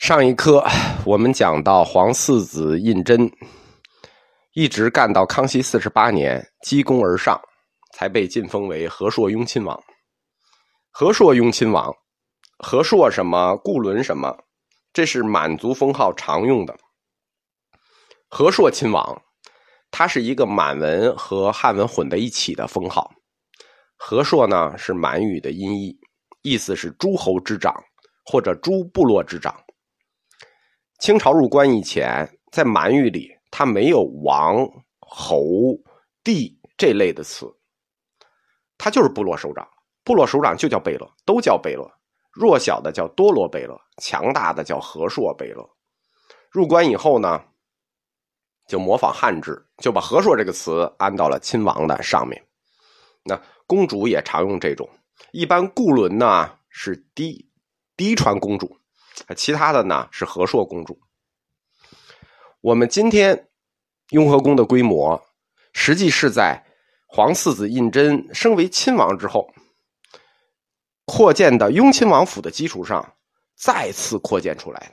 上一课我们讲到皇四子胤禛，一直干到康熙四十八年，积功而上，才被晋封为和硕雍亲王。和硕雍亲王，和硕什么，固伦什么，这是满族封号常用的。和硕亲王，它是一个满文和汉文混在一起的封号。和硕呢是满语的音译，意思是诸侯之长或者诸部落之长。清朝入关以前，在满语里，它没有王、侯、帝这类的词，它就是部落首长。部落首长就叫贝勒，都叫贝勒。弱小的叫多罗贝勒，强大的叫和硕贝勒。入关以后呢，就模仿汉制，就把和硕这个词安到了亲王的上面。那公主也常用这种，一般固伦呢是嫡嫡传公主。其他的呢是和硕公主。我们今天雍和宫的规模，实际是在皇四子胤禛升为亲王之后，扩建的雍亲王府的基础上再次扩建出来的。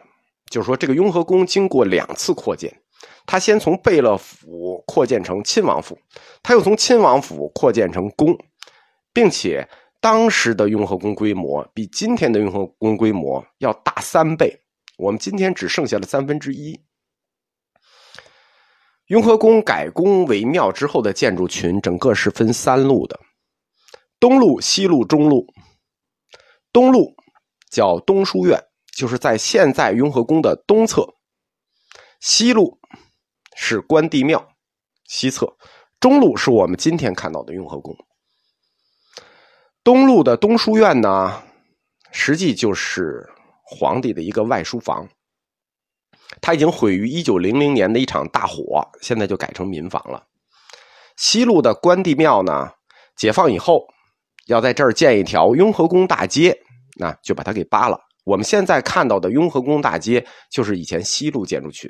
就是说，这个雍和宫经过两次扩建，他先从贝勒府扩建成亲王府，他又从亲王府扩建成宫，并且。当时的雍和宫规模比今天的雍和宫规模要大三倍，我们今天只剩下了三分之一。雍和宫改宫为庙之后的建筑群，整个是分三路的：东路、西路、中路。东路叫东书院，就是在现在雍和宫的东侧；西路是关帝庙，西侧；中路是我们今天看到的雍和宫。东路的东书院呢，实际就是皇帝的一个外书房。它已经毁于一九零零年的一场大火，现在就改成民房了。西路的关帝庙呢，解放以后要在这儿建一条雍和宫大街，那就把它给扒了。我们现在看到的雍和宫大街，就是以前西路建筑群。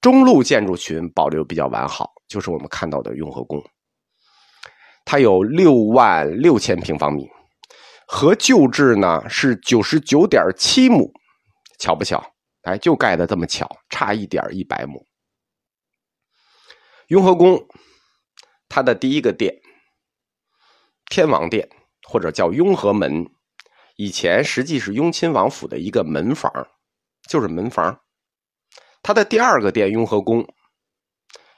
中路建筑群保留比较完好，就是我们看到的雍和宫。它有六万六千平方米，和旧制呢是九十九点七亩，巧不巧？哎，就盖的这么巧，差一点一百亩。雍和宫，它的第一个殿，天王殿或者叫雍和门，以前实际是雍亲王府的一个门房，就是门房。它的第二个殿雍和宫，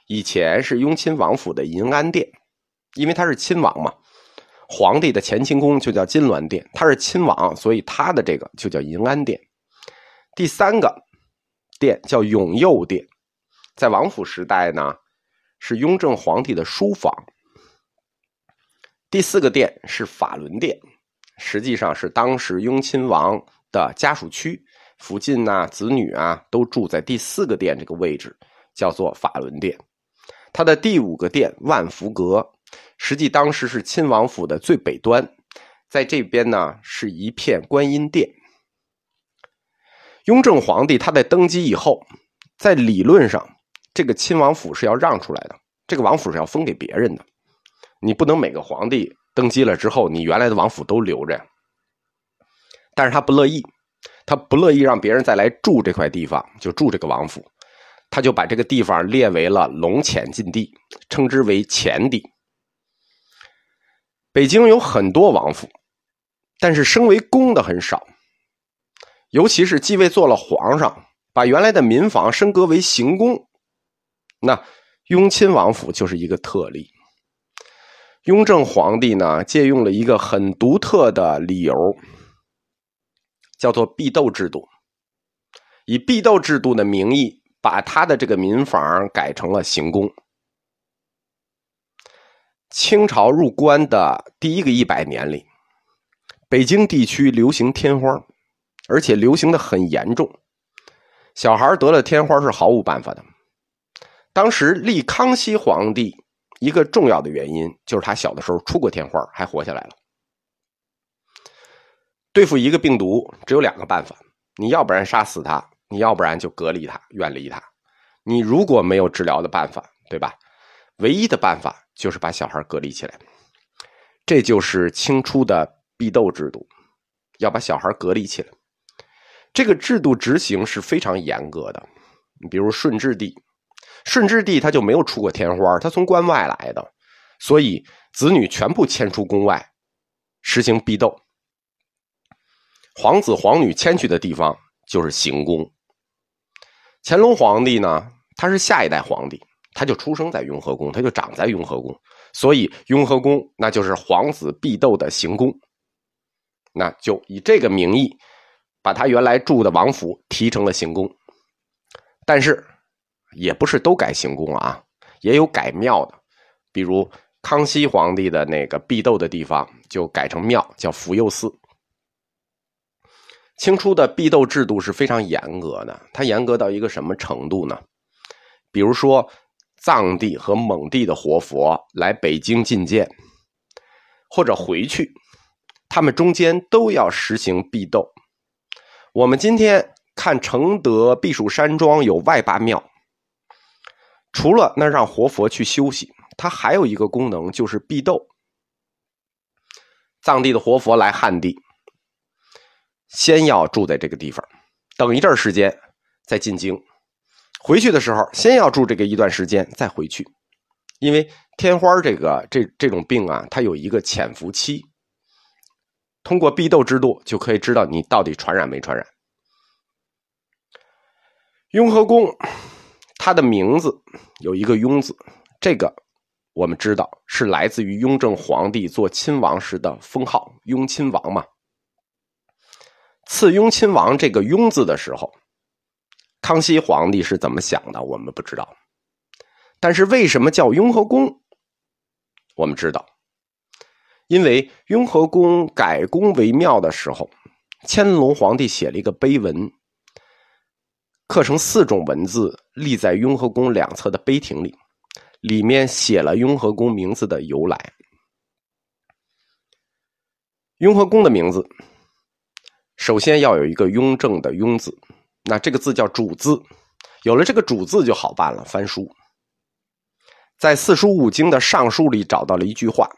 以前是雍亲王府的银安殿。因为他是亲王嘛，皇帝的乾清宫就叫金銮殿，他是亲王，所以他的这个就叫银安殿。第三个殿叫永佑殿，在王府时代呢，是雍正皇帝的书房。第四个殿是法轮殿，实际上是当时雍亲王的家属区，附近呢子女啊都住在第四个殿这个位置，叫做法轮殿。他的第五个殿万福阁。实际当时是亲王府的最北端，在这边呢是一片观音殿。雍正皇帝他在登基以后，在理论上，这个亲王府是要让出来的，这个王府是要分给别人的。你不能每个皇帝登基了之后，你原来的王府都留着。但是他不乐意，他不乐意让别人再来住这块地方，就住这个王府，他就把这个地方列为了龙潜禁地，称之为潜地。北京有很多王府，但是升为公的很少。尤其是继位做了皇上，把原来的民房升格为行宫，那雍亲王府就是一个特例。雍正皇帝呢，借用了一个很独特的理由，叫做避斗制度，以避斗制度的名义，把他的这个民房改成了行宫。清朝入关的第一个一百年里，北京地区流行天花，而且流行的很严重。小孩得了天花是毫无办法的。当时立康熙皇帝一个重要的原因就是他小的时候出过天花，还活下来了。对付一个病毒只有两个办法：你要不然杀死他，你要不然就隔离他、远离他。你如果没有治疗的办法，对吧？唯一的办法。就是把小孩隔离起来，这就是清初的避斗制度，要把小孩隔离起来。这个制度执行是非常严格的。你比如顺治帝，顺治帝他就没有出过天花，他从关外来的，所以子女全部迁出宫外，实行避斗。皇子皇女迁去的地方就是行宫。乾隆皇帝呢，他是下一代皇帝，他就出生在雍和宫，他就长在雍和宫，所以雍和宫那就是皇子必斗的行宫。那就以这个名义，把他原来住的王府提成了行宫。但是，也不是都改行宫啊，也有改庙的，比如康熙皇帝的那个必斗的地方就改成庙，叫福佑寺。清初的必斗制度是非常严格的，它严格到一个什么程度呢？比如说，藏地和蒙地的活佛来北京觐见，或者回去，他们中间都要实行避斗。我们今天。看承德避暑山庄有外八庙，除了那让活佛去休息，它还有一个功能就是避斗。藏地的活佛来汉地，先要住在这个地方，等一阵时间再进京。回去的时候，先要住这个一段时间再回去，因为天花这个这这种病啊，它有一个潜伏期。通过避斗制度就可以知道你到底传染没传染。雍和宫，它的名字有一个“雍”字，这个我们知道是来自于雍正皇帝做亲王时的封号“雍亲王”嘛。赐雍亲王这个“雍”字的时候，康熙皇帝是怎么想的？我们不知道。但是为什么叫雍和宫？我们知道，因为雍和宫改宫为庙的时候，乾隆皇帝写了一个碑文。刻成四种文字，立在雍和宫两侧的碑亭里，里面写了雍和宫名字的由来。雍和宫的名字，首先要有一个雍正的“雍”字，那这个字叫主字，有了这个主字就好办了。翻书，在四书五经的《尚书》里找到了一句话，《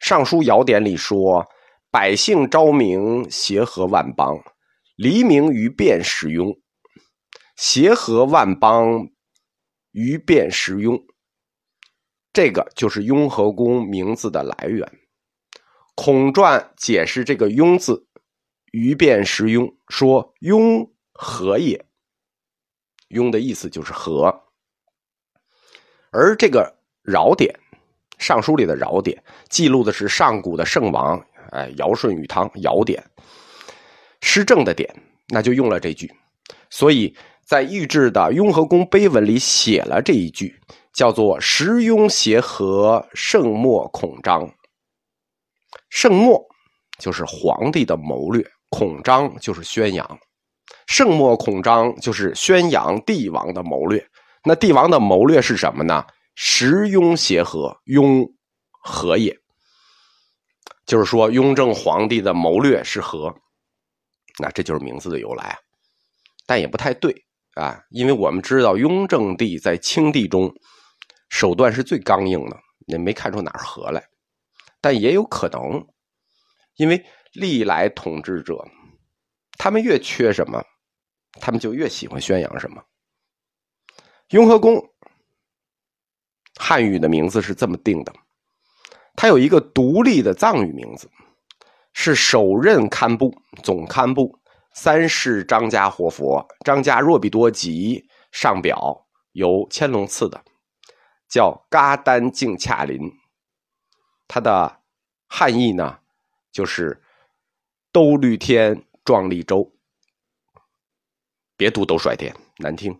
尚书尧典》里说：“百姓昭明，协和万邦，黎明于变始雍。”协和万邦，于变时雍。这个就是雍和宫名字的来源。孔传解释这个“雍”字，于变时雍，说“雍和也”。雍的意思就是和。而这个尧典，《尚书》里的尧典，记录的是上古的圣王，哎，尧舜禹汤，尧典，施政的典，那就用了这句，所以。在御制的雍和宫碑文里写了这一句，叫做“时雍协和，圣莫孔章”。圣莫就是皇帝的谋略，孔章就是宣扬。圣莫孔章就是宣扬帝王的谋略。那帝王的谋略是什么呢？时雍协和，雍和也。就是说，雍正皇帝的谋略是和。那这就是名字的由来啊，但也不太对。啊，因为我们知道雍正帝在清帝中手段是最刚硬的，也没看出哪儿和来。但也有可能，因为历来统治者，他们越缺什么，他们就越喜欢宣扬什么。雍和宫汉语的名字是这么定的，它有一个独立的藏语名字，是首任堪布总堪布。三世张家活佛，张家若比多吉上表由乾隆赐的，叫嘎丹净恰林。它的汉译呢，就是兜率天壮丽洲。别读都甩点，难听。